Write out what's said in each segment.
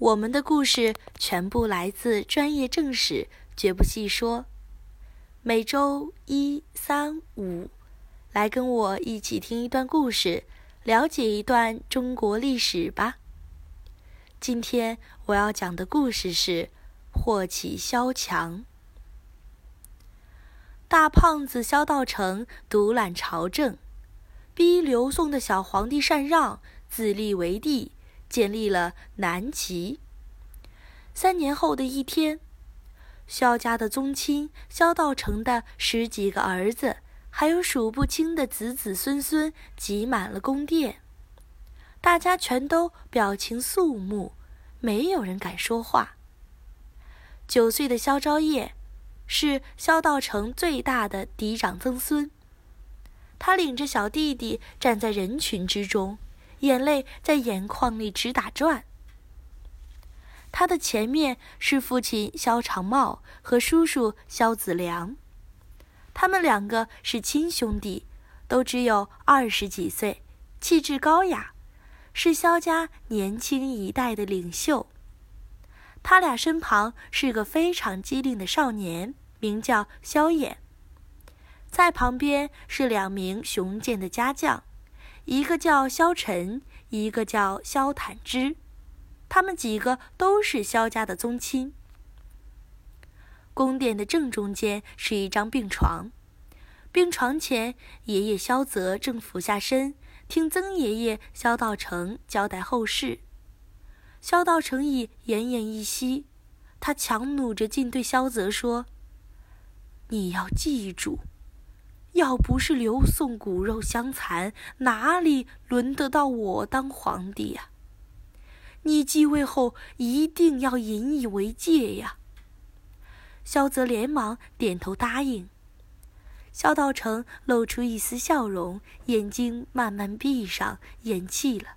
我们的故事全部来自专业正史，绝不细说。每周一、三、五，来跟我一起听一段故事，了解一段中国历史吧。今天我要讲的故事是祸起萧墙。大胖子萧道成独揽朝政，逼刘宋的小皇帝禅让，自立为帝。建立了南齐。三年后的一天，萧家的宗亲萧道成的十几个儿子，还有数不清的子子孙孙挤满了宫殿，大家全都表情肃穆，没有人敢说话。九岁的萧昭业是萧道成最大的嫡长曾孙，他领着小弟弟站在人群之中。眼泪在眼眶里直打转。他的前面是父亲萧长茂和叔叔萧子良，他们两个是亲兄弟，都只有二十几岁，气质高雅，是萧家年轻一代的领袖。他俩身旁是个非常机灵的少年，名叫萧衍，在旁边是两名雄健的家将。一个叫萧晨，一个叫萧坦之，他们几个都是萧家的宗亲。宫殿的正中间是一张病床，病床前，爷爷萧泽正俯下身听曾爷爷萧道成交代后事。萧道成已奄奄一息，他强弩着劲对萧泽说：“你要记住。”要不是刘宋骨肉相残，哪里轮得到我当皇帝呀？你继位后一定要引以为戒呀！萧泽连忙点头答应。萧道成露出一丝笑容，眼睛慢慢闭上，咽气了。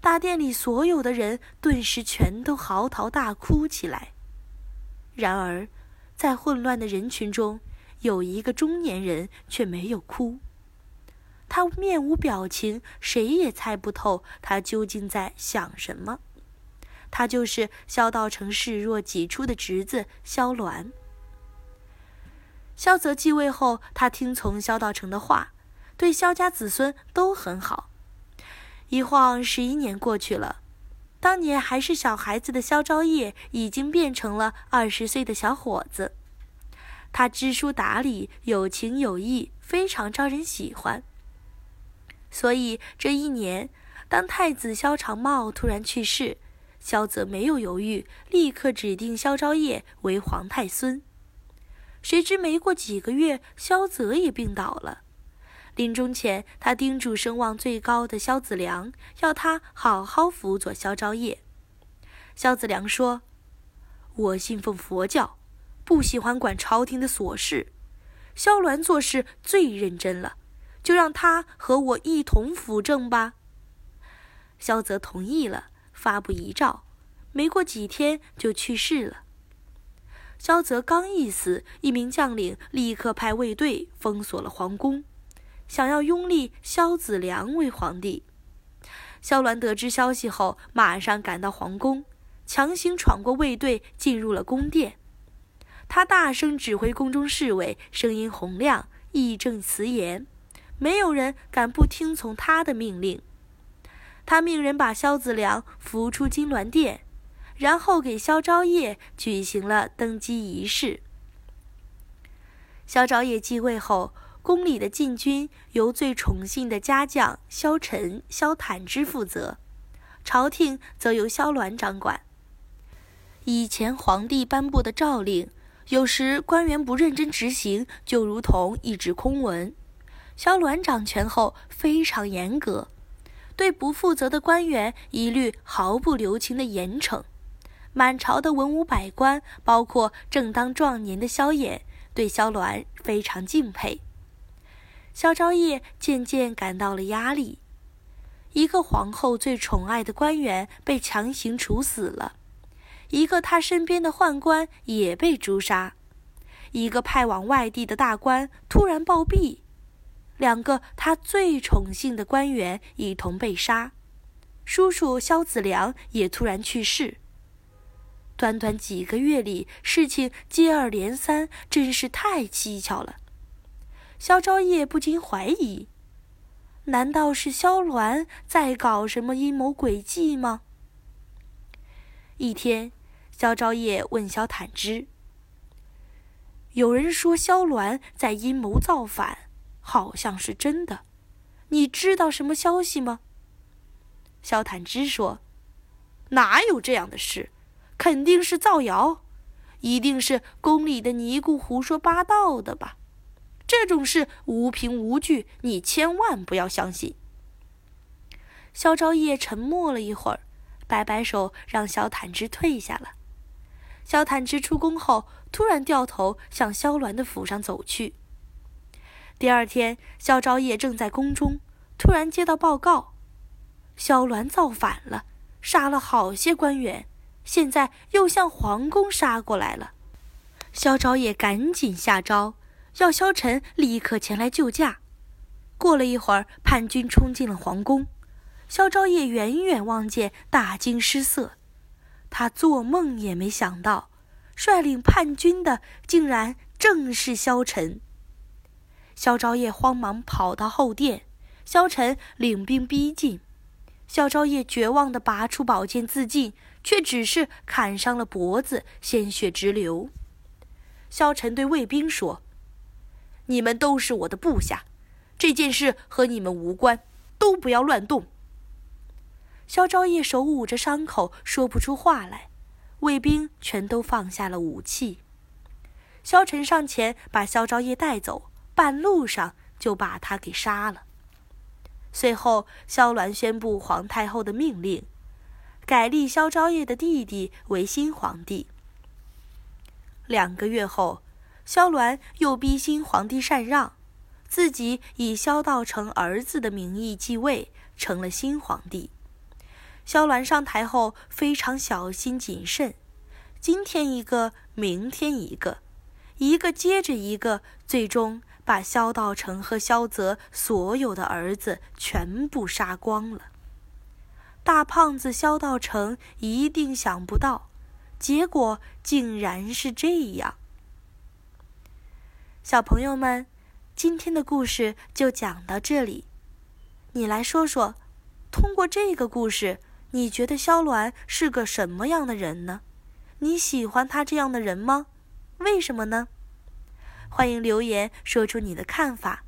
大殿里所有的人顿时全都嚎啕大哭起来。然而，在混乱的人群中，有一个中年人却没有哭，他面无表情，谁也猜不透他究竟在想什么。他就是萧道成视若己出的侄子萧鸾。萧泽继位后，他听从萧道成的话，对萧家子孙都很好。一晃十一年过去了，当年还是小孩子的萧昭业已经变成了二十岁的小伙子。他知书达理，有情有义，非常招人喜欢。所以这一年，当太子萧长茂突然去世，萧泽没有犹豫，立刻指定萧昭业为皇太孙。谁知没过几个月，萧泽也病倒了。临终前，他叮嘱声望最高的萧子良，要他好好辅佐萧昭业。萧子良说：“我信奉佛教。”不喜欢管朝廷的琐事，萧鸾做事最认真了，就让他和我一同辅政吧。萧泽同意了，发布遗诏，没过几天就去世了。萧泽刚一死，一名将领立刻派卫队封锁了皇宫，想要拥立萧子良为皇帝。萧鸾得知消息后，马上赶到皇宫，强行闯过卫队，进入了宫殿。他大声指挥宫中侍卫，声音洪亮，义正辞严，没有人敢不听从他的命令。他命人把萧子良扶出金銮殿，然后给萧昭业举行了登基仪式。萧昭业继位后，宫里的禁军由最宠信的家将萧晨、萧坦之负责，朝廷则由萧鸾掌管。以前皇帝颁布的诏令。有时官员不认真执行，就如同一纸空文。萧鸾掌权后非常严格，对不负责的官员一律毫不留情的严惩。满朝的文武百官，包括正当壮年的萧衍，对萧鸾非常敬佩。萧昭业渐渐感到了压力，一个皇后最宠爱的官员被强行处死了。一个他身边的宦官也被诛杀，一个派往外地的大官突然暴毙，两个他最宠幸的官员一同被杀，叔叔萧子良也突然去世。短短几个月里，事情接二连三，真是太蹊跷了。萧昭业不禁怀疑：难道是萧鸾在搞什么阴谋诡计吗？一天，萧昭业问萧坦之：“有人说萧鸾在阴谋造反，好像是真的，你知道什么消息吗？”萧坦之说：“哪有这样的事？”肯定是造谣，一定是宫里的尼姑胡说八道的吧？这种事无凭无据，你千万不要相信。萧昭业沉默了一会儿，摆摆手，让萧坦之退下了。萧坦之出宫后，突然掉头向萧鸾的府上走去。第二天，萧昭业正在宫中，突然接到报告，萧鸾造反了，杀了好些官员。现在又向皇宫杀过来了，萧昭业赶紧下诏，要萧晨立刻前来救驾。过了一会儿，叛军冲进了皇宫，萧昭业远远望见，大惊失色。他做梦也没想到，率领叛军的竟然正是萧晨。萧昭业慌忙跑到后殿，萧晨领兵逼近，萧昭业绝望地拔出宝剑自尽。却只是砍伤了脖子，鲜血直流。萧晨对卫兵说：“你们都是我的部下，这件事和你们无关，都不要乱动。”萧昭业手捂着伤口，说不出话来。卫兵全都放下了武器。萧晨上前把萧昭业带走，半路上就把他给杀了。随后，萧鸾宣布皇太后的命令。改立萧昭业的弟弟为新皇帝。两个月后，萧鸾又逼新皇帝禅让，自己以萧道成儿子的名义继位，成了新皇帝。萧鸾上台后非常小心谨慎，今天一个，明天一个，一个接着一个，最终把萧道成和萧泽所有的儿子全部杀光了。大胖子萧道成一定想不到，结果竟然是这样。小朋友们，今天的故事就讲到这里。你来说说，通过这个故事，你觉得萧鸾是个什么样的人呢？你喜欢他这样的人吗？为什么呢？欢迎留言说出你的看法。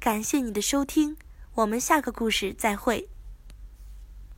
感谢你的收听，我们下个故事再会。